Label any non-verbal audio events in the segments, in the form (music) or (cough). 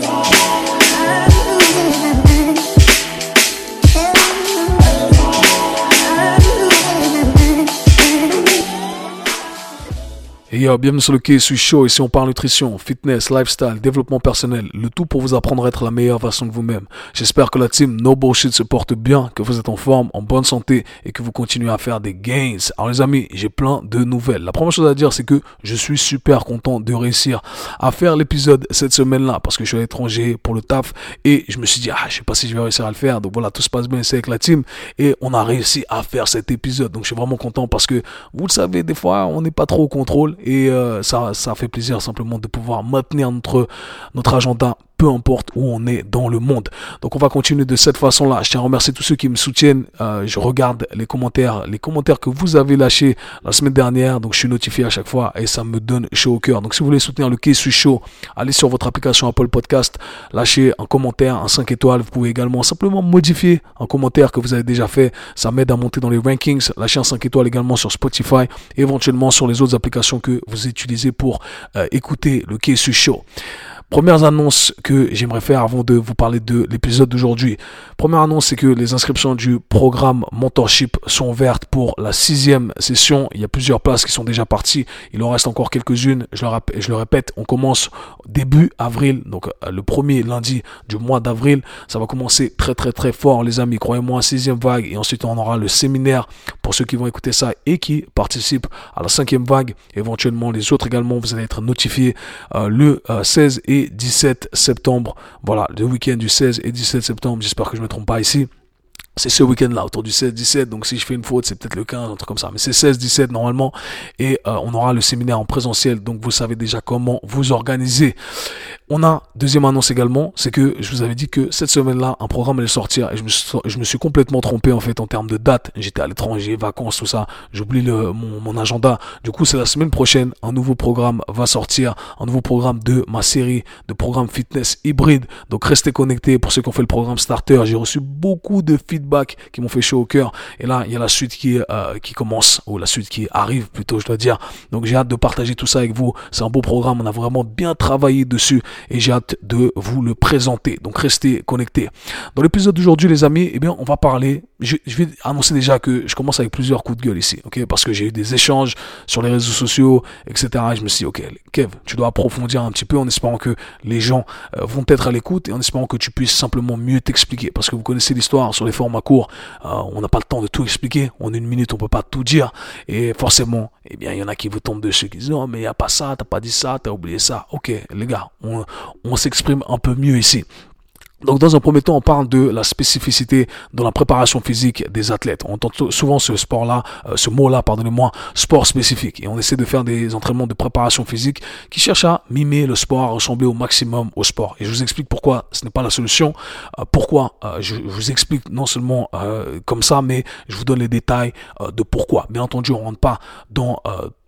today. Et bienvenue sur le quai, suis chaud. Ici, on parle nutrition, fitness, lifestyle, développement personnel. Le tout pour vous apprendre à être la meilleure version de vous-même. J'espère que la team No Bullshit se porte bien, que vous êtes en forme, en bonne santé et que vous continuez à faire des gains. Alors, les amis, j'ai plein de nouvelles. La première chose à dire, c'est que je suis super content de réussir à faire l'épisode cette semaine-là parce que je suis à l'étranger pour le taf et je me suis dit, ah, je sais pas si je vais réussir à le faire. Donc voilà, tout se passe bien ici avec la team et on a réussi à faire cet épisode. Donc, je suis vraiment content parce que vous le savez, des fois, on n'est pas trop au contrôle et euh, ça, ça fait plaisir simplement de pouvoir maintenir notre, notre agenda peu importe où on est dans le monde. Donc on va continuer de cette façon-là. Je tiens à remercier tous ceux qui me soutiennent. Euh, je regarde les commentaires, les commentaires que vous avez lâchés la semaine dernière. Donc je suis notifié à chaque fois et ça me donne chaud au cœur. Donc si vous voulez soutenir le suis chaud, allez sur votre application Apple Podcast, lâchez un commentaire, un 5 étoiles. Vous pouvez également simplement modifier un commentaire que vous avez déjà fait. Ça m'aide à monter dans les rankings. Lâchez un 5 étoiles également sur Spotify éventuellement sur les autres applications que vous utilisez pour euh, écouter le suis chaud. Premières annonces que j'aimerais faire avant de vous parler de l'épisode d'aujourd'hui. Première annonce, c'est que les inscriptions du programme Mentorship sont ouvertes pour la sixième session. Il y a plusieurs places qui sont déjà parties. Il en reste encore quelques-unes. Je le, je le répète, on commence début avril, donc euh, le premier lundi du mois d'avril. Ça va commencer très très très fort, les amis. Croyez-moi, sixième vague. Et ensuite, on aura le séminaire pour ceux qui vont écouter ça et qui participent à la cinquième vague. Éventuellement, les autres également, vous allez être notifiés euh, le 16 euh, et 17 septembre. Voilà, le week-end du 16 et 17 septembre. J'espère que je ne me trompe pas ici c'est ce week-end-là, autour du 16-17. Donc si je fais une faute, c'est peut-être le 15, un truc comme ça. Mais c'est 16-17 normalement. Et euh, on aura le séminaire en présentiel. Donc vous savez déjà comment vous organiser. On a deuxième annonce également, c'est que je vous avais dit que cette semaine-là, un programme allait sortir. Et je me, suis, complètement trompé en fait en termes de date. J'étais à l'étranger, vacances, tout ça. J'oublie mon, mon agenda. Du coup, c'est la semaine prochaine. Un nouveau programme va sortir. Un nouveau programme de ma série de programmes fitness hybride. Donc restez connectés pour ceux qui ont fait le programme starter. J'ai reçu beaucoup de feedback qui m'ont fait chaud au cœur. Et là, il y a la suite qui, euh, qui commence, ou la suite qui arrive plutôt, je dois dire. Donc j'ai hâte de partager tout ça avec vous. C'est un beau programme, on a vraiment bien travaillé dessus et j'ai hâte de vous le présenter. Donc restez connectés. Dans l'épisode d'aujourd'hui, les amis, eh bien, on va parler. Je, vais annoncer déjà que je commence avec plusieurs coups de gueule ici, ok? Parce que j'ai eu des échanges sur les réseaux sociaux, etc. Et je me suis dit, ok, Kev, tu dois approfondir un petit peu en espérant que les gens euh, vont être à l'écoute et en espérant que tu puisses simplement mieux t'expliquer. Parce que vous connaissez l'histoire sur les formats court, euh, on n'a pas le temps de tout expliquer. En une minute, on peut pas tout dire. Et forcément, eh bien, il y en a qui vous tombent dessus, qui disent, non, mais il n'y a pas ça, t'as pas dit ça, t'as oublié ça. Ok, les gars, on, on s'exprime un peu mieux ici. Donc dans un premier temps, on parle de la spécificité dans la préparation physique des athlètes. On entend souvent ce sport-là, euh, ce mot-là, pardonnez-moi, sport spécifique. Et on essaie de faire des entraînements de préparation physique qui cherchent à mimer le sport, à ressembler au maximum au sport. Et je vous explique pourquoi ce n'est pas la solution. Euh, pourquoi euh, je, vous explique non seulement comme ça, mais je vous donne les détails de pourquoi. Bien entendu, on rentre pas dans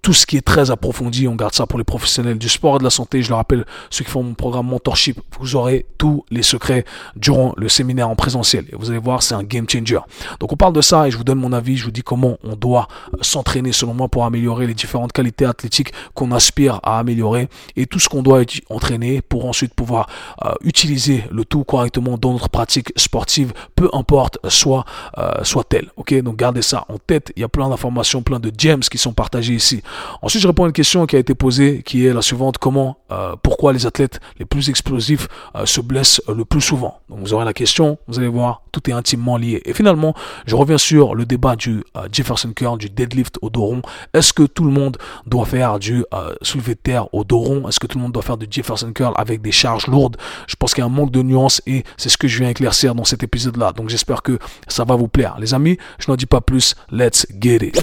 tout ce qui est très approfondi, on garde ça pour les professionnels du sport et de la santé. Je le rappelle, ceux qui font mon programme Mentorship, vous aurez tous les secrets durant le séminaire en présentiel. Et vous allez voir, c'est un game changer. Donc on parle de ça et je vous donne mon avis, je vous dis comment on doit s'entraîner selon moi pour améliorer les différentes qualités athlétiques qu'on aspire à améliorer et tout ce qu'on doit entraîner pour ensuite pouvoir euh, utiliser le tout correctement dans notre pratique sportive, peu importe soit euh, soit-elle. Ok, donc gardez ça en tête. Il y a plein d'informations, plein de gems qui sont partagés ici. Ensuite, je réponds à une question qui a été posée, qui est la suivante. Comment, euh, pourquoi les athlètes les plus explosifs euh, se blessent le plus souvent? Donc, vous aurez la question, vous allez voir, est intimement lié. Et finalement, je reviens sur le débat du euh, Jefferson Curl, du deadlift au dos rond. Est-ce que tout le monde doit faire du soulevé de terre au dos rond? Est-ce que tout le monde doit faire du Jefferson Curl avec des charges lourdes? Je pense qu'il y a un manque de nuances et c'est ce que je viens éclaircir dans cet épisode-là. Donc, j'espère que ça va vous plaire. Les amis, je n'en dis pas plus. Let's get it.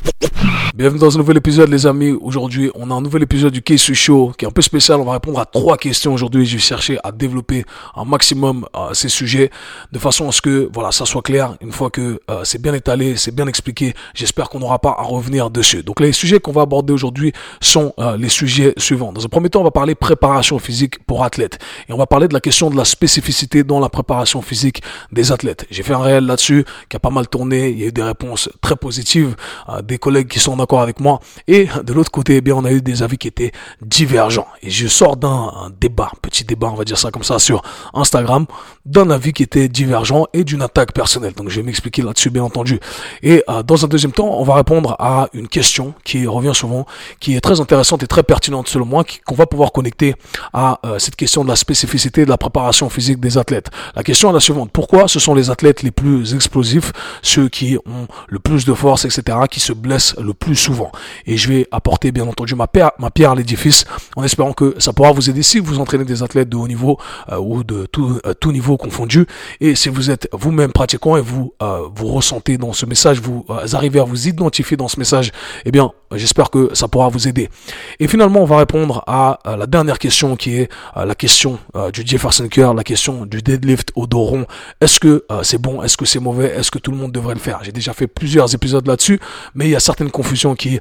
Bienvenue dans un nouvel épisode, les amis aujourd'hui, on a un nouvel épisode du Case Show qui est un peu spécial. On va répondre à trois questions aujourd'hui. Je vais chercher à développer un maximum euh, ces sujets de façon à ce que, voilà, ça soit clair, une fois que euh, c'est bien étalé, c'est bien expliqué, j'espère qu'on n'aura pas à revenir dessus. Donc les sujets qu'on va aborder aujourd'hui sont euh, les sujets suivants. Dans un premier temps, on va parler préparation physique pour athlètes. Et on va parler de la question de la spécificité dans la préparation physique des athlètes. J'ai fait un réel là-dessus qui a pas mal tourné, il y a eu des réponses très positives, euh, des collègues qui sont d'accord avec moi. Et de l'autre côté, eh bien, on a eu des avis qui étaient divergents. Et je sors d'un débat, petit débat, on va dire ça comme ça, sur Instagram, d'un avis qui était divergent et d'une attaque personnelle. Donc je vais m'expliquer là-dessus, bien entendu. Et euh, dans un deuxième temps, on va répondre à une question qui revient souvent, qui est très intéressante et très pertinente selon moi, qu'on va pouvoir connecter à euh, cette question de la spécificité de la préparation physique des athlètes. La question est la suivante. Pourquoi ce sont les athlètes les plus explosifs, ceux qui ont le plus de force, etc., qui se blessent le plus souvent? Et je vais apporter, bien entendu, ma, pierre, ma pierre à l'édifice en espérant que ça pourra vous aider si vous entraînez des athlètes de haut niveau euh, ou de tout, tout niveau confondu. Et si vous êtes vous-même pratiquant et vous, vous ressentez dans ce message, vous arrivez à vous identifier dans ce message, eh bien, j'espère que ça pourra vous aider. Et finalement, on va répondre à, la dernière question qui est euh, la question euh, du Jefferson Curl, la question du deadlift au dos rond. Est-ce que euh, c'est bon? Est-ce que c'est mauvais? Est-ce que tout le monde devrait le faire? J'ai déjà fait plusieurs épisodes là-dessus, mais il y a certaines confusions qui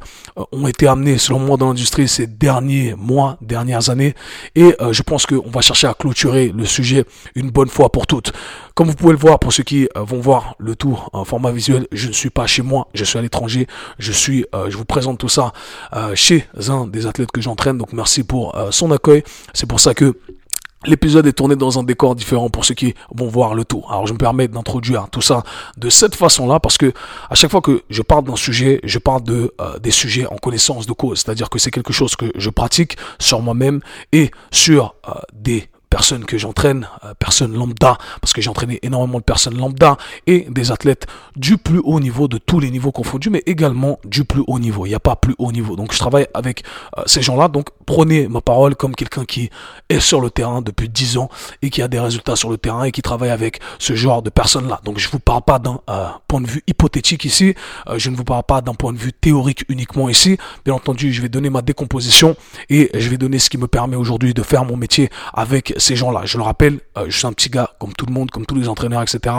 ont été amenées, selon moi, dans l'industrie ces derniers mois, dernières années. Et je pense qu'on va chercher à clôturer le sujet une bonne fois pour toutes. Comme vous pouvez le voir, pour ceux qui vont voir le tour en format visuel, je ne suis pas chez moi, je suis à l'étranger. Je suis, je vous présente tout ça chez un des athlètes que j'entraîne. Donc merci pour euh, son accueil. C'est pour ça que L'épisode est tourné dans un décor différent pour ceux qui vont voir le tout. Alors je me permets d'introduire tout ça de cette façon-là parce que à chaque fois que je parle d'un sujet, je parle de euh, des sujets en connaissance de cause, c'est-à-dire que c'est quelque chose que je pratique sur moi-même et sur euh, des personnes que j'entraîne, euh, personnes lambda, parce que j'ai entraîné énormément de personnes lambda et des athlètes du plus haut niveau, de tous les niveaux confondus, mais également du plus haut niveau. Il n'y a pas plus haut niveau. Donc je travaille avec euh, ces gens-là. Donc prenez ma parole comme quelqu'un qui est sur le terrain depuis 10 ans et qui a des résultats sur le terrain et qui travaille avec ce genre de personnes-là. Donc je ne vous parle pas d'un euh, point de vue hypothétique ici, je ne vous parle pas d'un point de vue théorique uniquement ici. Bien entendu, je vais donner ma décomposition et je vais donner ce qui me permet aujourd'hui de faire mon métier avec ces gens-là. Je le rappelle, euh, je suis un petit gars comme tout le monde, comme tous les entraîneurs, etc.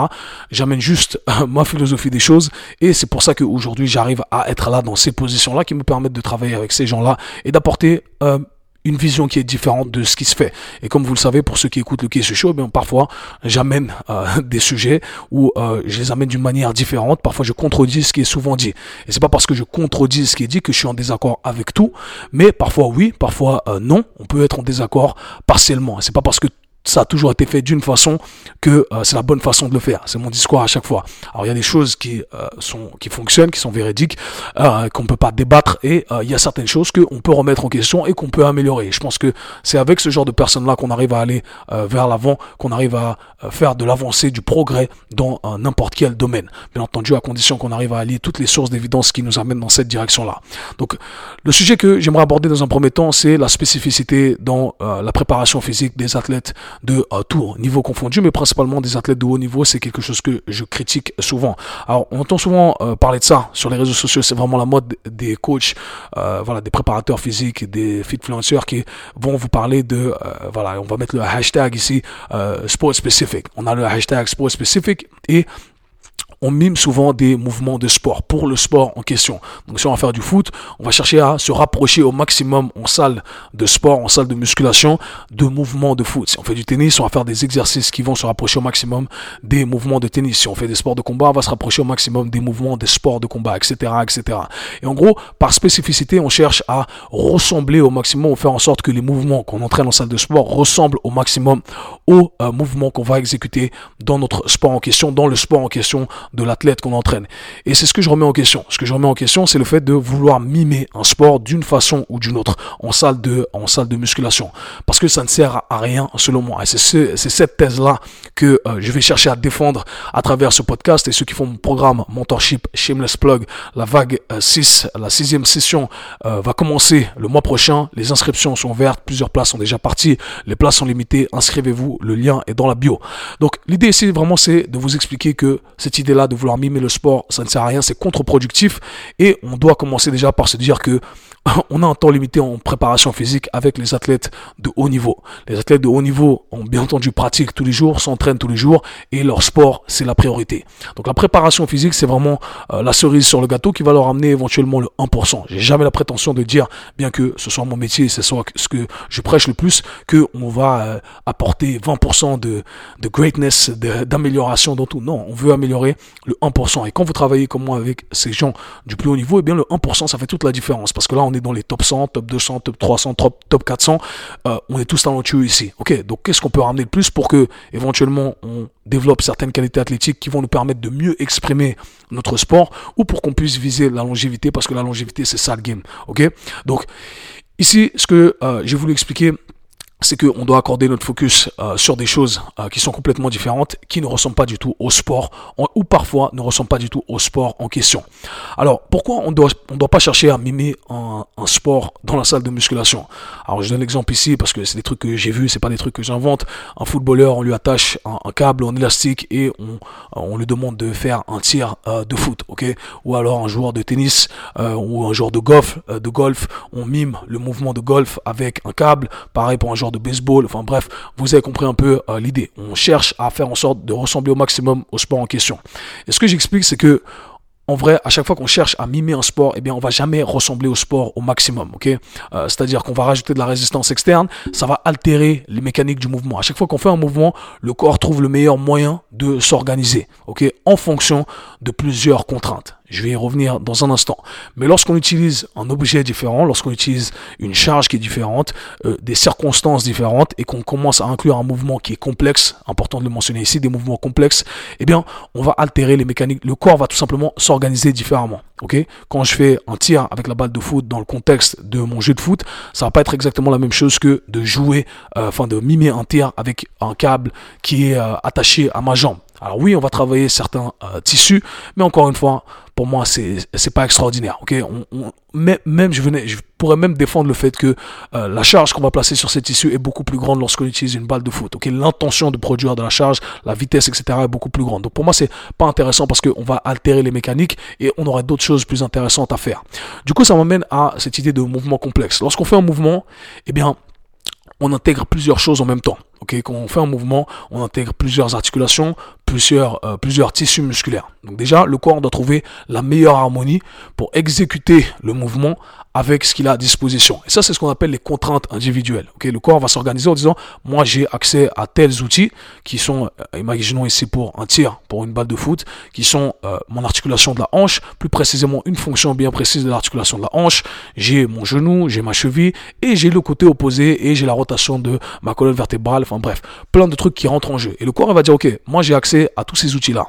J'amène juste (laughs) euh, ma philosophie des choses et c'est pour ça qu'aujourd'hui j'arrive à être là dans ces positions-là qui me permettent de travailler avec ces gens-là et d'apporter euh, une vision qui est différente de ce qui se fait. Et comme vous le savez, pour ceux qui écoutent le Kiss Show, bien parfois j'amène (laughs) des sujets où je les amène d'une manière différente. Parfois je contredis ce qui est souvent dit. Et c'est pas parce que je contredis ce qui est dit que je suis en désaccord avec tout, mais parfois oui, parfois non. On peut être en désaccord partiellement. C'est pas parce que ça a toujours été fait d'une façon que euh, c'est la bonne façon de le faire. C'est mon discours à chaque fois. Alors il y a des choses qui euh, sont qui fonctionnent, qui sont véridiques, euh, qu'on peut pas débattre, et il y a certaines choses qu'on peut remettre en question et qu'on peut améliorer. Je pense que c'est avec ce genre de personnes-là qu'on arrive à aller vers l'avant, qu'on arrive à faire de l'avancée, du progrès dans n'importe quel domaine. Bien entendu, à condition qu'on arrive à allier toutes les sources d'évidence qui nous amènent dans cette direction-là. Donc le sujet que j'aimerais aborder dans un premier temps, c'est la spécificité dans la préparation physique des athlètes de euh, tout niveau confondu, mais principalement des athlètes de haut niveau, c'est quelque chose que je critique souvent. Alors, on entend souvent euh, parler de ça sur les réseaux sociaux, c'est vraiment la mode des coachs, euh, voilà, des préparateurs physiques, des fitfluencers qui vont vous parler de, voilà, on va mettre le hashtag ici, sport specific. On a le hashtag sport specific et on mime souvent des mouvements de sport pour le sport en question. Donc si on va faire du foot, on va chercher à se rapprocher au maximum en salle de sport, en salle de musculation, de mouvements de foot. Si on fait du tennis, on va faire des exercices qui vont se rapprocher au maximum des mouvements de tennis. Si on fait des sports de combat, on va se rapprocher au maximum des mouvements des sports de combat, etc., etc. Et en gros, par spécificité, on cherche à ressembler au maximum, ou faire en sorte que les mouvements qu'on entraîne en salle de sport ressemblent au maximum aux euh, mouvements qu'on va exécuter dans notre sport en question, dans le sport en question de l'athlète qu'on entraîne. Et c'est ce que je remets en question. Ce que je remets en question, c'est le fait de vouloir mimer un sport d'une façon ou d'une autre en salle de, en salle de musculation. Parce que ça ne sert à rien selon moi. Et c'est ce, cette thèse-là que euh, je vais chercher à défendre à travers ce podcast. Et ceux qui font mon programme Mentorship Shameless Plug, la vague 6, euh, la sixième session euh, va commencer le mois prochain. Les inscriptions sont ouvertes. Plusieurs places sont déjà parties. Les places sont limitées. Inscrivez-vous. Le lien est dans la bio. Donc l'idée ici vraiment c'est de vous expliquer que cette idée de vouloir mimer le sport, ça ne sert à rien, c'est contre-productif. Et on doit commencer déjà par se dire que (laughs) on a un temps limité en préparation physique avec les athlètes de haut niveau. Les athlètes de haut niveau ont bien entendu pratique tous les jours, s'entraînent tous les jours et leur sport, c'est la priorité. Donc la préparation physique, c'est vraiment euh, la cerise sur le gâteau qui va leur amener éventuellement le 1%. J'ai jamais la prétention de dire, bien que ce soit mon métier, ce soit ce que je prêche le plus, que on va euh, apporter 20% de, greatness, d'amélioration dans tout. Non, on veut améliorer le 1%. Et quand vous travaillez comme moi avec ces gens du plus haut niveau, eh bien le 1%, ça fait toute la différence. Parce que là, on dans les top 100, top 200, top 300, top, top 400. Euh, on est tous talentueux ici. Ok, donc qu'est-ce qu'on peut ramener de plus pour que éventuellement on développe certaines qualités athlétiques qui vont nous permettre de mieux exprimer notre sport ou pour qu'on puisse viser la longévité parce que la longévité c'est ça le game. Ok, donc ici ce que euh, j'ai voulu expliquer c'est qu'on doit accorder notre focus euh, sur des choses euh, qui sont complètement différentes, qui ne ressemblent pas du tout au sport, ou parfois ne ressemblent pas du tout au sport en question. Alors, pourquoi on doit, on doit pas chercher à mimer un, sport dans la salle de musculation? Alors, je donne l'exemple ici parce que c'est des trucs que j'ai vus, c'est pas des trucs que j'invente. Un footballeur, on lui attache un, câble en élastique et on, on lui demande de faire un tir euh, de foot, ok? Ou alors un joueur de tennis ou un joueur de golf, de golf, on mime le mouvement de golf avec un câble. Pareil pour un joueur de baseball. Enfin bref, vous avez compris un peu euh, l'idée. On cherche à faire en sorte de ressembler au maximum au sport en question. Et ce que j'explique, c'est que en vrai, à chaque fois qu'on cherche à mimer un sport, eh bien, on va jamais ressembler au sport au maximum, ok? Euh, C'est-à-dire qu'on va rajouter de la résistance externe, ça va altérer les mécaniques du mouvement. À chaque fois qu'on fait un mouvement, le corps trouve le meilleur moyen de s'organiser, ok? En fonction de plusieurs contraintes. Je vais y revenir dans un instant. Mais lorsqu'on utilise un objet différent, lorsqu'on utilise une charge qui est différente, euh, des circonstances différentes et qu'on commence à inclure un mouvement qui est complexe, important de le mentionner ici, des mouvements complexes, eh bien, on va altérer les mécaniques. Le corps va tout simplement s'organiser différemment. Ok? Quand je fais un tir avec la balle de foot dans le contexte de mon jeu de foot, ça va pas être exactement la même chose que de jouer, euh, enfin de mimer un tir avec un câble qui est euh, attaché à ma jambe. Alors oui, on va travailler certains tissus, mais encore une fois, pour moi, c'est c'est pas extraordinaire. Ok, on, même je venais, je pourrais même défendre le fait que euh, la charge qu'on va placer sur ces tissus est beaucoup plus grande lorsqu'on utilise une balle de foot. Ok, l'intention de produire de la charge, la vitesse, etc. est beaucoup plus grande. Donc pour moi, c'est pas intéressant parce qu'on va altérer les mécaniques et on aurait d'autres choses plus intéressantes à faire. Du coup, ça m'amène à cette idée de mouvement complexe. Lorsqu'on fait un mouvement, eh bien, on intègre plusieurs choses en même temps. Ok, quand on fait un mouvement, on intègre plusieurs articulations, plusieurs, euh, plusieurs tissus musculaires. Donc déjà, le corps doit trouver la meilleure harmonie pour exécuter le mouvement avec ce qu'il a à disposition. Et ça, c'est ce qu'on appelle les contraintes individuelles. Ok, le corps va s'organiser en disant, moi, j'ai accès à tels outils qui sont, euh, imaginons ici pour un tir, pour une balle de foot, qui sont euh, mon articulation de la hanche, plus précisément une fonction bien précise de l'articulation de la hanche. J'ai mon genou, j'ai ma cheville et j'ai le côté opposé et j'ai la rotation de ma colonne vertébrale. Enfin bref, plein de trucs qui rentrent en jeu. Et le corps, va dire, ok, moi, j'ai accès à tous ces outils-là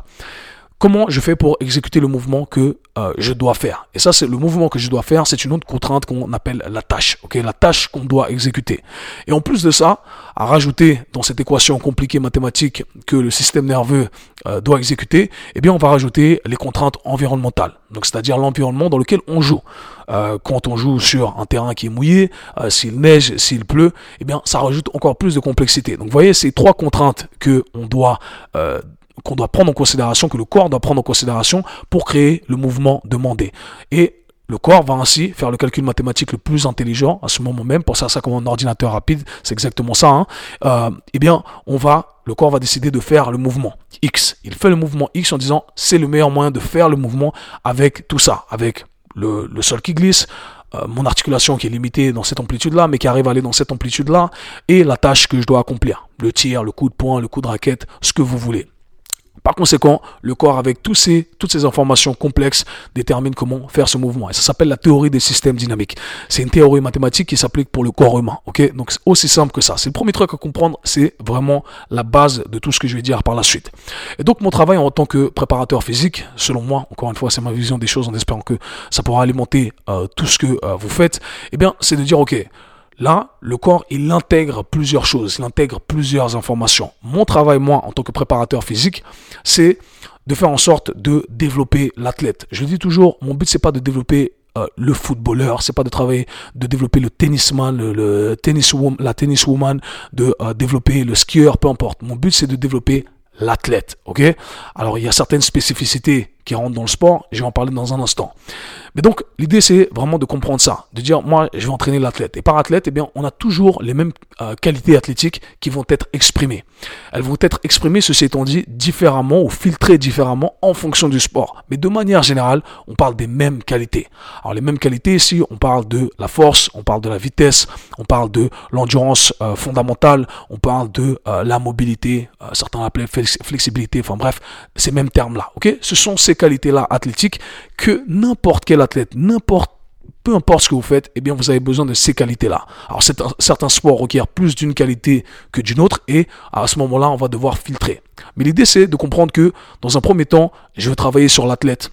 comment je fais pour exécuter le mouvement que euh, je dois faire. Et ça, c'est le mouvement que je dois faire, c'est une autre contrainte qu'on appelle la tâche. Ok, la tâche qu'on doit exécuter. Et en plus de ça, à rajouter dans cette équation compliquée mathématique que le système nerveux euh, doit exécuter, eh bien, on va rajouter les contraintes environnementales. Donc, c'est-à-dire l'environnement dans lequel on joue. Euh, quand on joue sur un terrain qui est mouillé, s'il neige, s'il pleut, eh bien, ça rajoute encore plus de complexité. Donc, vous voyez, ces trois contraintes que on doit qu'on doit prendre en considération, que le corps doit prendre en considération pour créer le mouvement demandé. Et le corps va ainsi faire le calcul mathématique le plus intelligent à ce moment même. Pensez à ça comme un ordinateur rapide, c'est exactement ça. Hein. Euh, eh bien, on va, le corps va décider de faire le mouvement X. Il fait le mouvement X en disant c'est le meilleur moyen de faire le mouvement avec tout ça, avec le, le sol qui glisse, euh, mon articulation qui est limitée dans cette amplitude-là, mais qui arrive à aller dans cette amplitude-là, et la tâche que je dois accomplir. Le tir, le coup de poing, le coup de raquette, ce que vous voulez. Par conséquent, le corps, avec toutes ces informations complexes, détermine comment faire ce mouvement. Et ça s'appelle la théorie des systèmes dynamiques. C'est une théorie mathématique qui s'applique pour le corps humain. Ok? Donc, c'est aussi simple que ça. C'est le premier truc à comprendre. C'est vraiment la base de tout ce que je vais dire par la suite. Et donc, mon travail en tant que préparateur physique, selon moi, encore une fois, c'est ma vision des choses en espérant que ça pourra alimenter euh, tout ce que euh, vous faites. Eh bien, c'est de dire, ok, Là, le corps, il intègre plusieurs choses, il intègre plusieurs informations. Mon travail, moi, en tant que préparateur physique, c'est de faire en sorte de développer l'athlète. Je dis toujours, mon but, c'est pas de développer euh, le footballeur, c'est pas de travailler, de développer le tennisman, le, tennis la tenniswoman, de euh, développer le skieur, peu importe. Mon but, c'est de développer l'athlète, ok? Alors, il y a certaines spécificités qui rentrent dans le sport. Je vais en parler dans un instant. Mais donc, l'idée, c'est vraiment de comprendre ça, de dire, moi, je vais entraîner l'athlète. Et par athlète, eh bien, on a toujours les mêmes euh, qualités athlétiques qui vont être exprimées. Elles vont être exprimées, ceci étant dit, différemment ou filtrées différemment en fonction du sport. Mais de manière générale, on parle des mêmes qualités. Alors, les mêmes qualités, ici, on parle de la force, on parle de la vitesse, on parle de l'endurance euh, fondamentale, on parle de euh, la mobilité, certains l'appellent flexibilité, enfin bref, ces mêmes termes-là. Ok? Ce sont ces qualités-là athlétiques que n'importe quel athlète, n'importe peu importe ce que vous faites, eh bien, vous avez besoin de ces qualités-là. Alors, certains sports requièrent plus d'une qualité que d'une autre et à ce moment-là, on va devoir filtrer. Mais l'idée, c'est de comprendre que dans un premier temps, je veux travailler sur l'athlète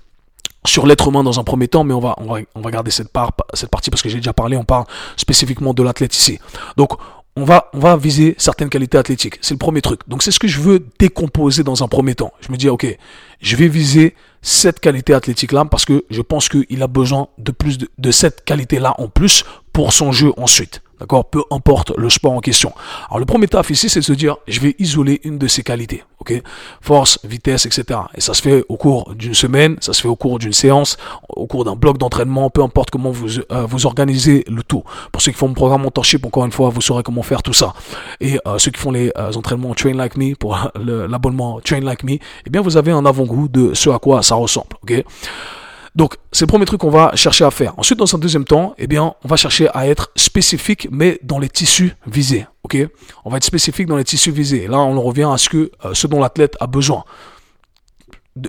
sur l'être humain dans un premier temps, mais on va, on va, on va garder cette, part, cette partie parce que j'ai déjà parlé, on parle spécifiquement de l'athlète ici. Donc, on va, on va viser certaines qualités athlétiques. C'est le premier truc. Donc, c'est ce que je veux décomposer dans un premier temps. Je me dis, OK, je vais viser cette qualité athlétique-là parce que je pense qu'il a besoin de plus de, cette qualité-là en plus pour son jeu ensuite. D'accord Peu importe le sport en question. Alors le premier taf ici, c'est de se dire, je vais isoler une de ces qualités. Ok? Force, vitesse, etc. Et ça se fait au cours d'une semaine, ça se fait au cours d'une séance, au cours d'un bloc d'entraînement, peu importe comment vous, euh, vous organisez le tout. Pour ceux qui font mon programme mentorship, encore une fois, vous saurez comment faire tout ça. Et euh, ceux qui font les euh, entraînements Train Like Me, pour (laughs) l'abonnement Train Like Me, eh bien vous avez un avant-goût de ce à quoi ça ressemble. Ok? Donc, c'est le premier truc qu'on va chercher à faire. Ensuite, dans un deuxième temps, eh bien, on va chercher à être spécifique, mais dans les tissus visés. Ok? On va être spécifique dans les tissus visés. Et là, on revient à ce que euh, ce dont l'athlète a besoin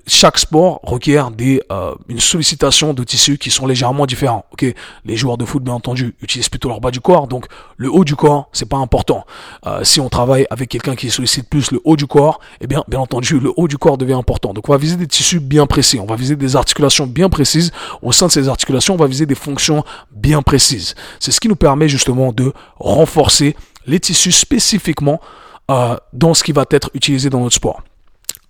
chaque sport requiert des, euh, une sollicitation de tissus qui sont légèrement différents. Ok, les joueurs de foot, bien entendu, utilisent plutôt leur bas du corps, donc le haut du corps, c'est pas important. Euh, si on travaille avec quelqu'un qui sollicite plus le haut du corps, eh bien, bien entendu, le haut du corps devient important. Donc, on va viser des tissus bien précis, on va viser des articulations bien précises. Au sein de ces articulations, on va viser des fonctions bien précises. C'est ce qui nous permet justement de renforcer les tissus spécifiquement euh, dans ce qui va être utilisé dans notre sport.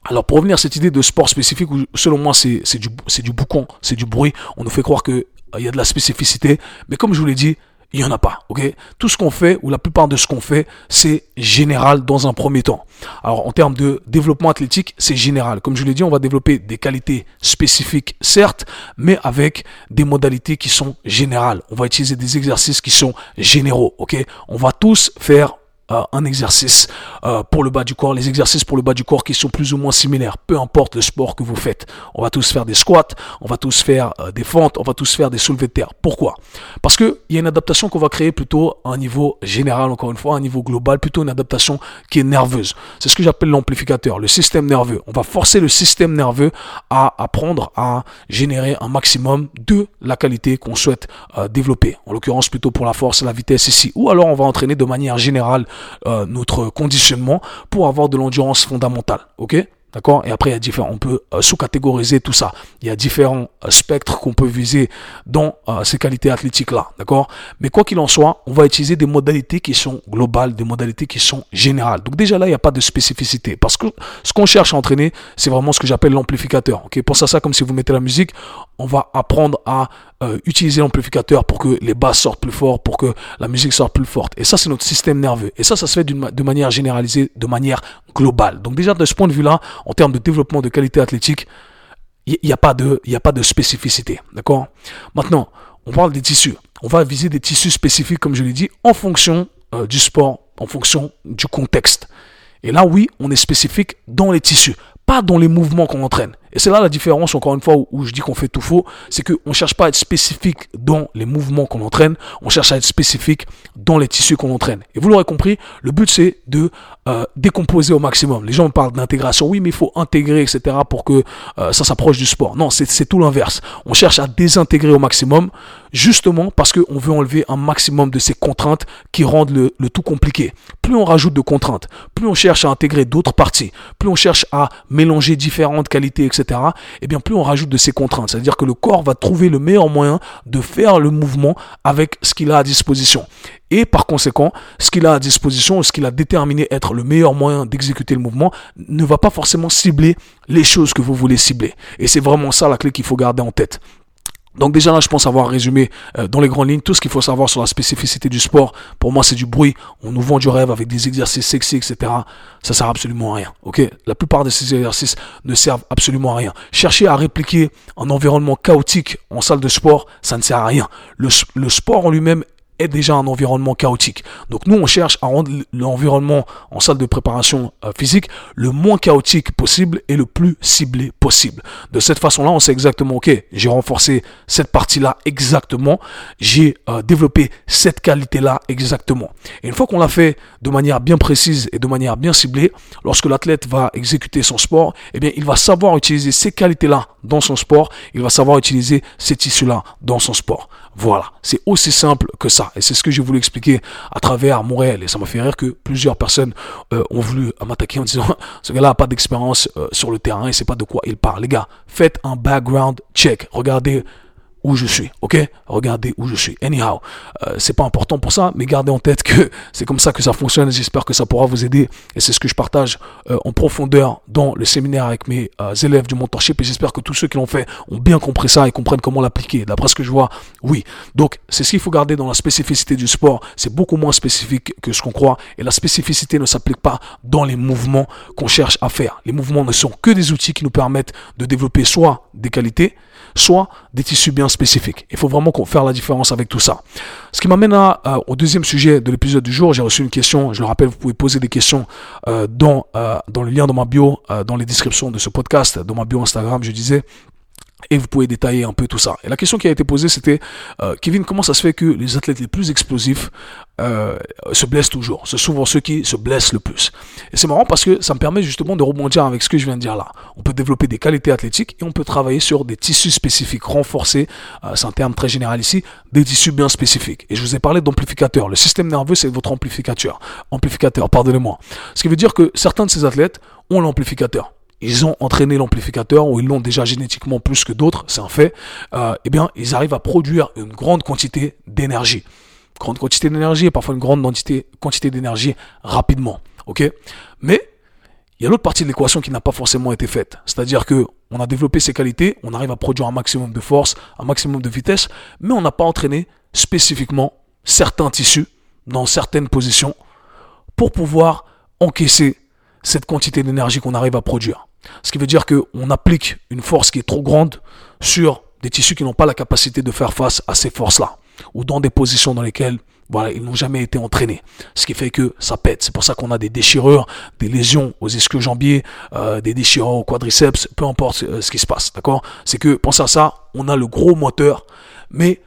Alors pour revenir à cette idée de sport spécifique, où selon moi c'est du, du boucan, c'est du bruit, on nous fait croire qu'il euh, y a de la spécificité, mais comme je vous l'ai dit, il n'y en a pas. ok? Tout ce qu'on fait, ou la plupart de ce qu'on fait, c'est général dans un premier temps. Alors en termes de développement athlétique, c'est général. Comme je l'ai dit, on va développer des qualités spécifiques, certes, mais avec des modalités qui sont générales. On va utiliser des exercices qui sont généraux. ok? On va tous faire euh, un exercice euh, pour le bas du corps, les exercices pour le bas du corps qui sont plus ou moins similaires, peu importe le sport que vous faites. On va tous faire des squats, on va tous faire euh, des fentes, on va tous faire des soulevés de terre. Pourquoi? Parce qu'il y a une adaptation qu'on va créer plutôt à un niveau général, encore une fois, un niveau global, plutôt une adaptation qui est nerveuse. C'est ce que j'appelle l'amplificateur, le système nerveux. On va forcer le système nerveux à apprendre à générer un maximum de la qualité qu'on souhaite développer. En l'occurrence, plutôt pour la force et la vitesse ici. Ou alors on va entraîner de manière générale euh, notre conditionnement pour avoir de l'endurance fondamentale. Ok? D'accord? Et après, il y a différents, on peut euh, sous-catégoriser tout ça. Il y a différents euh, spectres qu'on peut viser dans ces qualités athlétiques-là. D'accord? Mais quoi qu'il en soit, on va utiliser des modalités qui sont globales, des modalités qui sont générales. Donc déjà là, il n'y a pas de spécificité. Parce que ce qu'on cherche à entraîner, c'est vraiment ce que j'appelle l'amplificateur. Ok? Pensez à ça comme si vous mettez la musique. On va apprendre à utiliser l'amplificateur pour que les basses sortent plus fort, pour que la musique sorte plus forte. Et ça, c'est notre système nerveux. Et ça, ça se fait de manière généralisée, de manière globale. Donc déjà, de ce point de vue-là, en termes de développement de qualité athlétique, il n'y a, pas de, a pas de spécificité. D'accord? Maintenant, on parle des tissus. On va viser des tissus spécifiques, comme je l'ai dit, en fonction euh, du sport, en fonction du contexte. Et là, oui, on est spécifique dans les tissus, pas dans les mouvements qu'on entraîne. Et c'est là la différence, encore une fois, où, je dis qu'on fait tout faux, c'est qu'on ne cherche pas à être spécifique dans les mouvements qu'on entraîne, on cherche à être spécifique dans les tissus qu'on entraîne. Et vous l'aurez compris, le but c'est de euh, décomposer au maximum. Les gens parlent d'intégration, oui, mais il faut intégrer, etc., pour que euh, ça s'approche du sport. Non, c'est tout l'inverse. On cherche à désintégrer au maximum, justement parce qu'on veut enlever un maximum de ces contraintes qui rendent le, le tout compliqué. Plus on rajoute de contraintes, plus on cherche à intégrer d'autres parties, plus on cherche à mélanger différentes qualités, etc., et eh bien plus on rajoute de ces contraintes. C'est-à-dire que le corps va trouver le meilleur moyen de faire le mouvement avec ce qu'il a à disposition. Et par conséquent, ce qu'il a à disposition, ce qu'il a déterminé être le meilleur moyen d'exécuter le mouvement, ne va pas forcément cibler les choses que vous voulez cibler. Et c'est vraiment ça la clé qu'il faut garder en tête. Donc déjà là, je pense avoir résumé euh, dans les grandes lignes tout ce qu'il faut savoir sur la spécificité du sport. Pour moi, c'est du bruit. On nous vend du rêve avec des exercices sexy, etc. Ça sert absolument à rien. Ok? La plupart de ces exercices ne servent absolument à rien. Chercher à répliquer un environnement chaotique en salle de sport, ça ne sert à rien. Le, le sport en lui-même est déjà un environnement chaotique. Donc nous, on cherche à rendre l'environnement en salle de préparation euh, physique le moins chaotique possible et le plus ciblé possible. De cette façon-là, on sait exactement, ok, j'ai renforcé cette partie-là exactement, j'ai euh, développé cette qualité-là exactement. Et une fois qu'on l'a fait de manière bien précise et de manière bien ciblée, lorsque l'athlète va exécuter son sport, eh bien, il va savoir utiliser ces qualités-là dans son sport, il va savoir utiliser ces tissus-là dans son sport. Voilà, c'est aussi simple que ça. Et c'est ce que j'ai voulu expliquer à travers mon réel. Et ça m'a fait rire que plusieurs personnes euh, ont voulu m'attaquer en disant (laughs) ce gars-là n'a pas d'expérience euh, sur le terrain et sait pas de quoi il parle. Les gars, faites un background check. Regardez où je suis, ok? Regardez où je suis. Anyhow, euh, c'est pas important pour ça, mais gardez en tête que (laughs) c'est comme ça que ça fonctionne. J'espère que ça pourra vous aider et c'est ce que je partage euh, en profondeur dans le séminaire avec mes euh, élèves du mentorship et j'espère que tous ceux qui l'ont fait ont bien compris ça et comprennent comment l'appliquer. D'après ce que je vois, oui. Donc c'est ce qu'il faut garder dans la spécificité du sport. C'est beaucoup moins spécifique que ce qu'on croit et la spécificité ne s'applique pas dans les mouvements qu'on cherche à faire. Les mouvements ne sont que des outils qui nous permettent de développer soit des qualités, soit des tissus bien spécifiques. Il faut vraiment faire la différence avec tout ça. Ce qui m'amène au deuxième sujet de l'épisode du jour. J'ai reçu une question. Je le rappelle, vous pouvez poser des questions euh, dans, euh, dans le lien dans ma bio, euh, dans les descriptions de ce podcast, dans ma bio Instagram. Je disais, et vous pouvez détailler un peu tout ça. Et la question qui a été posée, c'était, euh, Kevin, comment ça se fait que les athlètes les plus explosifs euh, se blessent toujours C'est souvent ceux qui se blessent le plus. Et c'est marrant parce que ça me permet justement de rebondir avec ce que je viens de dire là. On peut développer des qualités athlétiques et on peut travailler sur des tissus spécifiques renforcés. Euh, c'est un terme très général ici, des tissus bien spécifiques. Et je vous ai parlé d'amplificateur. Le système nerveux, c'est votre amplificateur. Amplificateur, pardonnez-moi. Ce qui veut dire que certains de ces athlètes ont l'amplificateur ils ont entraîné l'amplificateur ou ils l'ont déjà génétiquement plus que d'autres, c'est un fait, euh, eh bien, ils arrivent à produire une grande quantité d'énergie. Grande quantité d'énergie et parfois une grande quantité, d'énergie rapidement. Ok? Mais il y a l'autre partie de l'équation qui n'a pas forcément été faite. C'est-à-dire que on a développé ces qualités, on arrive à produire un maximum de force, un maximum de vitesse, mais on n'a pas entraîné spécifiquement certains tissus dans certaines positions pour pouvoir encaisser cette quantité d'énergie qu'on arrive à produire. Ce qui veut dire qu'on applique une force qui est trop grande sur des tissus qui n'ont pas la capacité de faire face à ces forces-là, ou dans des positions dans lesquelles voilà, ils n'ont jamais été entraînés. Ce qui fait que ça pète. C'est pour ça qu'on a des déchirures, des lésions aux ischio-jambiers, euh, des déchirures au quadriceps, peu importe euh, ce qui se passe. D'accord? C'est que, pensez à ça, on a le gros moteur, mais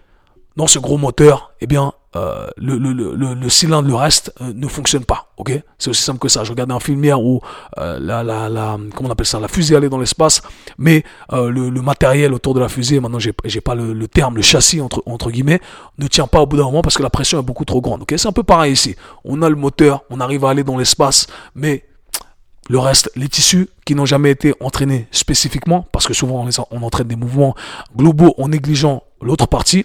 dans ce gros moteur, eh bien, euh, le, le, le, le, cylindre, le reste, euh, ne fonctionne pas. Ok? C'est aussi simple que ça. Je regardais un film hier où euh, la, comment on appelle ça, la fusée allait dans l'espace, mais le, matériel autour de la fusée, maintenant j'ai, j'ai pas le, terme, le châssis entre, entre guillemets, ne tient pas au bout d'un moment parce que la pression est beaucoup trop grande. Ok? C'est un peu pareil ici. On a le moteur, on arrive à aller dans l'espace, mais le reste, les tissus qui n'ont jamais été entraînés spécifiquement, parce que souvent on, on entraîne des mouvements globaux en négligeant l'autre partie,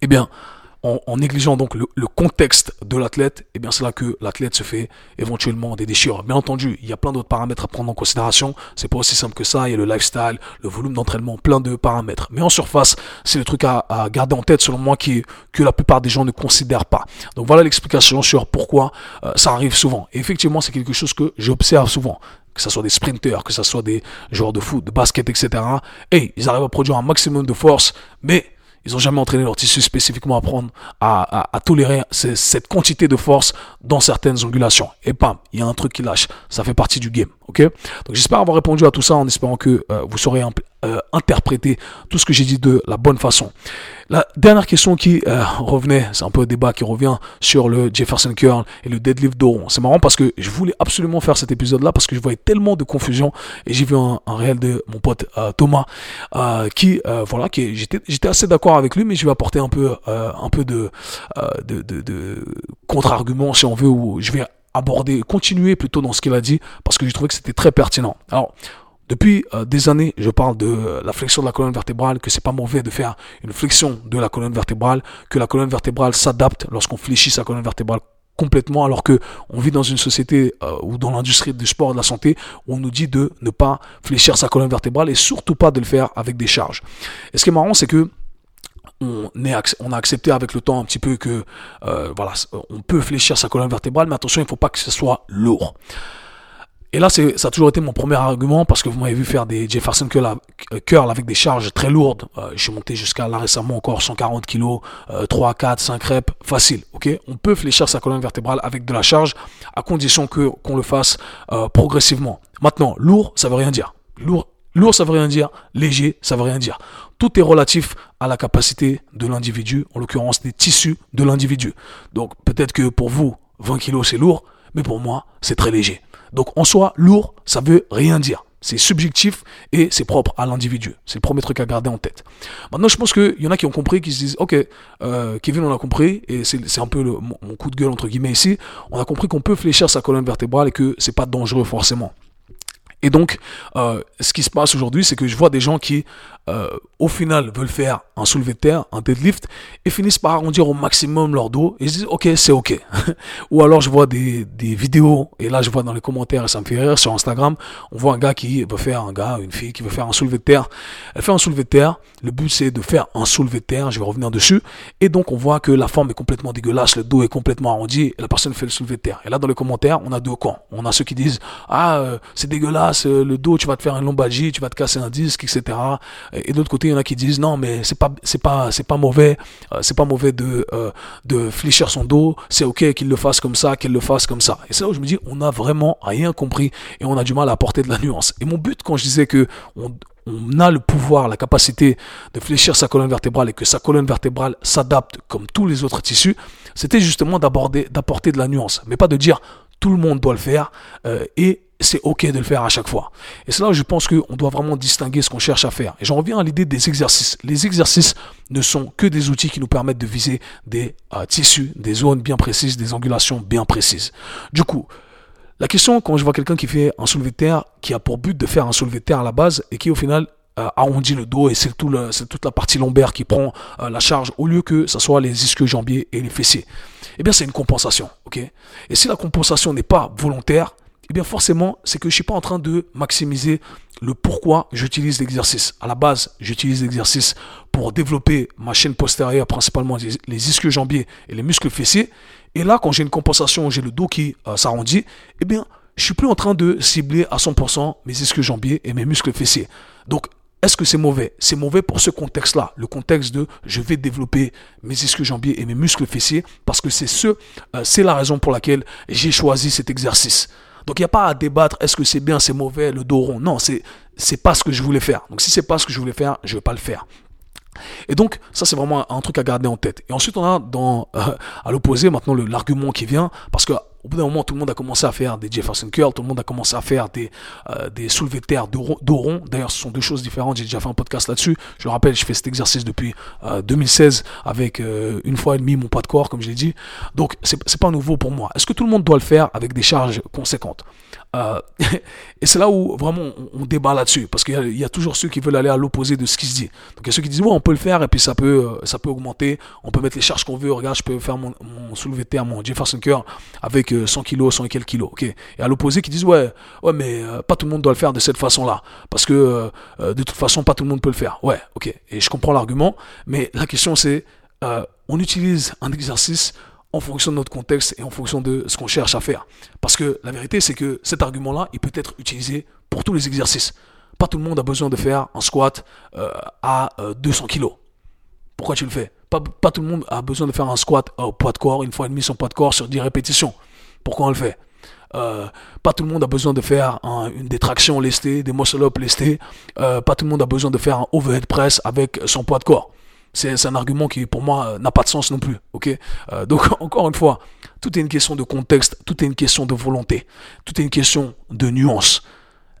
eh bien, en, négligeant donc le, contexte de l'athlète, eh bien c'est là que l'athlète se fait éventuellement des déchirures. Bien entendu, il y a plein d'autres paramètres à prendre en considération. C'est pas aussi simple que ça. Il y a le lifestyle, le volume d'entraînement, plein de paramètres. Mais en surface, c'est le truc à, garder en tête selon moi que la plupart des gens ne considèrent pas. Donc voilà l'explication sur pourquoi euh, ça arrive souvent. Et effectivement, c'est quelque chose que j'observe souvent que ce soit des sprinteurs, que ce soit des joueurs de foot, de basket, etc. Et ils arrivent à produire un maximum de force, mais ils n'ont jamais entraîné leur tissu spécifiquement à prendre, à, tolérer cette quantité de force dans certaines angulations. Et bam, il y a un truc qui lâche. Ça fait partie du game. Ok? Donc j'espère avoir répondu à tout ça en espérant que euh, vous saurez euh, interpréter tout ce que j'ai dit de la bonne façon. La dernière question qui euh, revenait, c'est un peu un débat qui revient sur le Jefferson Curl et le deadlift d'Oron. C'est marrant parce que je voulais absolument faire cet épisode-là parce que je voyais tellement de confusion et j'ai vu un, réel de mon pote Thomas qui, voilà, qui j'étais, j'étais assez d'accord avec lui, mais je vais apporter un peu, un peu de, de, de, de contre-argument si on veut ou je vais aborder, continuer plutôt dans ce qu'il a dit, parce que j'ai trouvé que c'était très pertinent. Alors, depuis euh, des années, je parle de la flexion de la colonne vertébrale, que c'est pas mauvais de faire une flexion de la colonne vertébrale, que la colonne vertébrale s'adapte lorsqu'on fléchit sa colonne vertébrale complètement alors que on vit dans une société euh, ou dans l'industrie du sport de la santé on nous dit de ne pas fléchir sa colonne vertébrale et surtout pas de le faire avec des charges. Et ce qui est marrant c'est que on, a accepté avec le temps un petit peu que euh, on peut fléchir sa colonne vertébrale, mais attention, il ne faut pas que ce soit lourd. Et là, ça a toujours été mon premier argument parce que vous m'avez vu faire des Jefferson curl avec des charges très lourdes. Euh, J'ai monté jusqu'à là récemment encore 140 kg, 3, 4, 5 reps, facile. Ok, on peut fléchir sa colonne vertébrale avec de la charge à condition que qu'on le fasse euh, progressivement. Maintenant, lourd, ça veut rien dire. Lourd, lourd, ça veut rien dire. Léger, ça veut rien dire. Tout est relatif à la capacité de l'individu, en l'occurrence des tissus de l'individu. Donc peut-être que pour vous, 20 kg c'est lourd, mais pour moi, c'est très léger. Donc en soi, lourd, ça veut rien dire. C'est subjectif et c'est propre à l'individu. C'est le premier truc à garder en tête. Maintenant, je pense qu'il y en a qui ont compris, qui se disent, ok, euh, Kevin, on a compris, et c'est un peu mon, mon, coup de gueule entre guillemets ici. On a compris qu'on peut fléchir sa colonne vertébrale et que c'est pas dangereux forcément. Et donc, euh, ce qui se passe aujourd'hui, c'est que je vois des gens qui, euh, au final, veulent faire un soulevé de terre, un deadlift, et finissent par arrondir au maximum leur dos, et se disent, ok, c'est ok. (laughs) Ou alors, je vois des, des vidéos, et là, je vois dans les commentaires, et ça me fait rire, sur Instagram, on voit un gars qui veut faire, un gars, une fille qui veut faire un soulevé de terre. Elle fait un soulevé de terre, le but c'est de faire un soulevé de terre, je vais revenir dessus, et donc on voit que la forme est complètement dégueulasse, le dos est complètement arrondi, et la personne fait le soulevé de terre. Et là, dans les commentaires, on a deux camps. On a ceux qui disent, ah, euh, c'est dégueulasse, euh, le dos, tu vas te faire une lombalgie, tu vas te casser un disque, etc. Et d'autre côté, il y en a qui disent non, mais c'est pas, pas, mauvais, euh, c'est pas mauvais de euh, de fléchir son dos, c'est ok qu'il le fasse comme ça, qu'il le fasse comme ça. Et c'est là où je me dis, on n'a vraiment rien compris et on a du mal à apporter de la nuance. Et mon but quand je disais que on, on a le pouvoir, la capacité de fléchir sa colonne vertébrale et que sa colonne vertébrale s'adapte comme tous les autres tissus, c'était justement d'aborder, d'apporter de la nuance, mais pas de dire tout le monde doit le faire euh, et c'est ok de le faire à chaque fois. Et c'est là où je pense qu'on doit vraiment distinguer ce qu'on cherche à faire. Et j'en reviens à l'idée des exercices. Les exercices ne sont que des outils qui nous permettent de viser des euh, tissus, des zones bien précises, des angulations bien précises. Du coup, la question quand je vois quelqu'un qui fait un soulevé de terre, qui a pour but de faire un soulevé de terre à la base et qui au final euh, arrondit le dos et c'est tout c'est toute la partie lombaire qui prend euh, la charge au lieu que ce soit les ischio jambiers et les fessiers. Eh bien, c'est une compensation, ok? Et si la compensation n'est pas volontaire, eh bien forcément, c'est que je suis pas en train de maximiser le pourquoi j'utilise l'exercice. À la base, j'utilise l'exercice pour développer ma chaîne postérieure, principalement les ischio-jambiers et les muscles fessiers. Et là, quand j'ai une compensation, j'ai le dos qui euh, s'arrondit, eh bien, je suis plus en train de cibler à 100% mes ischio-jambiers et mes muscles fessiers. Donc, est-ce que c'est mauvais? C'est mauvais pour ce contexte-là, le contexte de je vais développer mes ischio-jambiers et mes muscles fessiers parce que c'est ce, euh, c'est la raison pour laquelle j'ai choisi cet exercice. Donc il n'y a pas à débattre est-ce que c'est bien, c'est mauvais, le dos rond. Non, c'est c'est pas ce que je voulais faire. Donc si c'est pas ce que je voulais faire, je vais pas le faire. Et donc, ça, c'est vraiment un, truc à garder en tête. Et ensuite, on a dans, euh, à l'opposé maintenant l'argument qui vient, parce que au bout d'un moment, tout le monde a commencé à faire des Jefferson curl, tout le monde a commencé à faire des, euh, des soulevés de terre dos rond. D'ailleurs, ce sont deux choses différentes. J'ai déjà fait un podcast là-dessus. Je le rappelle, je fais cet exercice depuis 2016 euh, avec euh, une fois et demie mon poids de corps, comme je l'ai dit. Donc, c'est pas nouveau pour moi. Est-ce que tout le monde doit le faire avec des charges conséquentes? (laughs) et c'est là où vraiment on, débat là-dessus, parce qu'il y, a toujours ceux qui veulent aller à l'opposé de ce qui se dit. Donc il y a ceux qui disent ouais on peut le faire et puis ça peut ça peut augmenter, on peut mettre les charges qu'on veut. Regarde, je peux faire mon, mon soulevé de terre, mon Jefferson curl avec 100 kilos, 100 et quelques kilos, ok. Et à l'opposé qui disent ouais, ouais mais euh, pas tout le monde doit le faire de cette façon-là, parce que euh, euh, de toute façon pas tout le monde peut le faire. Ouais, ok. Et je comprends l'argument, mais la question c'est on utilise un exercice en fonction de notre contexte et en fonction de ce qu'on cherche à faire. Parce que la vérité c'est que cet argument-là, il peut être utilisé pour tous les exercices. Pas tout le monde a besoin de faire un squat à 200 kilos. Pourquoi tu le fais? Pas, tout le monde a besoin de faire un squat au poids de corps, une fois et demi son poids de corps sur 10 répétitions. Pourquoi on le fait? Euh, pas tout le monde a besoin de faire une détraction lestée, des muscle-up lestés. Euh, pas tout le monde a besoin de faire un overhead press avec son poids de corps. C'est un argument qui, pour moi, n'a pas de sens non plus. Euh, Donc, (laughs) encore une fois, tout est une question de contexte, tout est une question de volonté, tout est une question de nuance.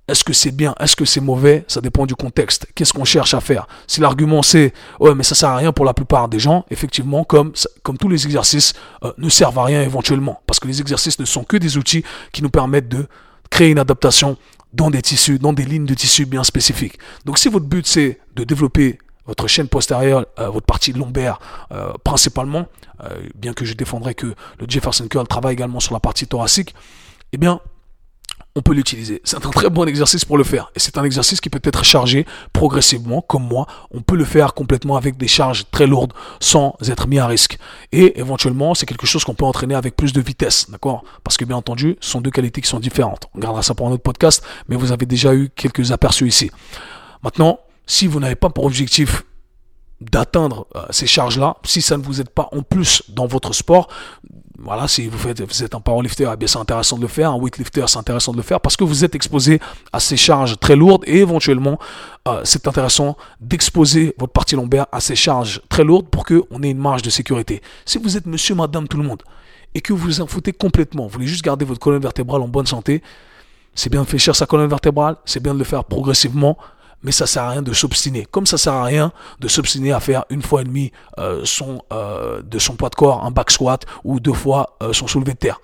Est-ce que c'est bien Est-ce que c'est mauvais? Ça dépend du contexte. Qu'est-ce qu'on cherche à faire? Si l'argument c'est ouais mais ça sert à rien pour la plupart des gens, effectivement comme comme tous les exercices euh, ne servent à rien éventuellement parce que les exercices ne sont que des outils qui nous permettent de créer une adaptation dans des tissus, dans des lignes de tissus bien spécifiques. Donc si votre but c'est de développer votre chaîne postérieure, euh, votre partie lombaire euh, principalement, bien que je défendrai que le Jefferson curl travaille également sur la partie thoracique, eh bien on peut l'utiliser. C'est un très bon exercice pour le faire. Et c'est un exercice qui peut être chargé progressivement, comme moi. On peut le faire complètement avec des charges très lourdes sans être mis à risque. Et éventuellement, c'est quelque chose qu'on peut entraîner avec plus de vitesse, d'accord? Parce que bien entendu, ce sont deux qualités qui sont différentes. On gardera ça pour un autre podcast, mais vous avez déjà eu quelques aperçus ici. Maintenant, si vous n'avez pas pour objectif d'atteindre euh, ces charges-là, si ça ne vous aide pas en plus dans votre sport, voilà, si vous, faites, vous êtes un powerlifter, eh bien c'est intéressant de le faire, un weightlifter, c'est intéressant de le faire parce que vous êtes exposé à ces charges très lourdes et éventuellement, euh, c'est intéressant d'exposer votre partie lombaire à ces charges très lourdes pour qu'on ait une marge de sécurité. Si vous êtes monsieur, madame, tout le monde et que vous vous en foutez complètement, vous voulez juste garder votre colonne vertébrale en bonne santé, c'est bien de fléchir sa colonne vertébrale, c'est bien de le faire progressivement, mais ça sert à rien de s'obstiner. Comme ça sert à rien de s'obstiner à faire une fois et demie euh, son, euh, de son poids de corps un back squat ou deux fois euh, son soulevé de terre.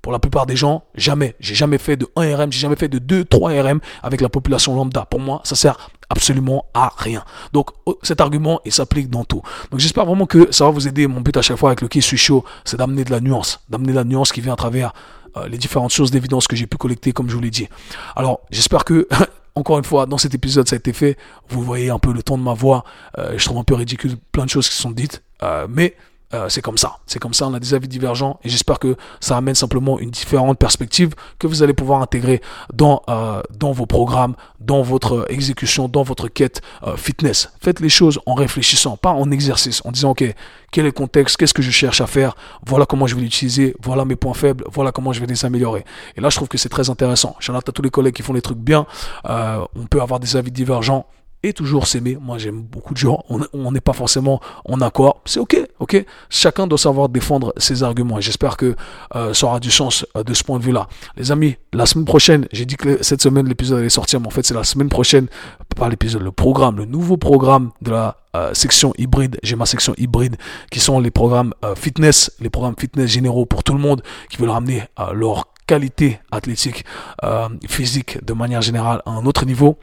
Pour la plupart des gens, jamais. J'ai jamais fait de 1 RM, j'ai jamais fait de 2, 3 RM avec la population lambda. Pour moi, ça sert absolument à rien. Donc cet argument, il s'applique dans tout. Donc j'espère vraiment que ça va vous aider. Mon but à chaque fois avec le qui suis chaud, c'est d'amener de la nuance, d'amener de la nuance qui vient à travers les différentes sources d'évidence que j'ai pu collecter, comme je vous l'ai dit. Alors j'espère que (laughs) encore une fois, dans cet épisode, ça a été fait. Vous voyez un peu le ton de ma voix. Euh, je trouve un peu ridicule plein de choses qui sont dites. Euh, mais euh, c'est comme ça. C'est comme ça, on a des avis divergents et j'espère que ça amène simplement une différente perspective que vous allez pouvoir intégrer dans, euh, dans vos programmes, dans votre exécution, dans votre quête euh, fitness. Faites les choses en réfléchissant, pas en exercice, en disant, OK, quel est le contexte, qu'est-ce que je cherche à faire, voilà comment je vais l'utiliser, voilà mes points faibles, voilà comment je vais les améliorer. Et là, je trouve que c'est très intéressant. J'en ai à tous les collègues qui font les trucs bien. on peut avoir des avis divergents et toujours s'aimer. Moi, j'aime beaucoup de gens. On n'est pas forcément en accord. C'est ok, ok. Chacun doit savoir défendre ses arguments. J'espère que euh, ça aura du sens euh, de ce point de vue-là. Les amis, la semaine prochaine, j'ai dit que cette semaine l'épisode allait sortir, mais en fait c'est la semaine prochaine, pas l'épisode, le programme, le nouveau programme de la euh, section hybride. J'ai ma section hybride qui sont les programmes fitness, les programmes fitness généraux pour tout le monde qui veulent ramener leur qualité athlétique, physique de manière générale à un autre niveau.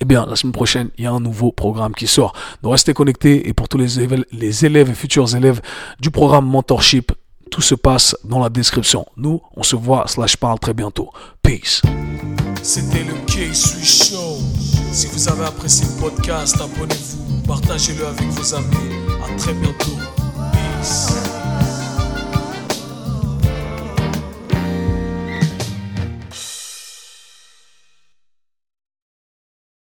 Eh bien, la semaine prochaine, il y a un nouveau programme qui sort. Donc, restez connectés. Et pour tous les élèves, les élèves et futurs élèves du programme Mentorship, tout se passe dans la description. Nous, on se voit slash parle très bientôt. Peace. C'était le K-Sui Show. Si vous avez apprécié le podcast, abonnez-vous, partagez-le avec vos amis. À très bientôt. Peace.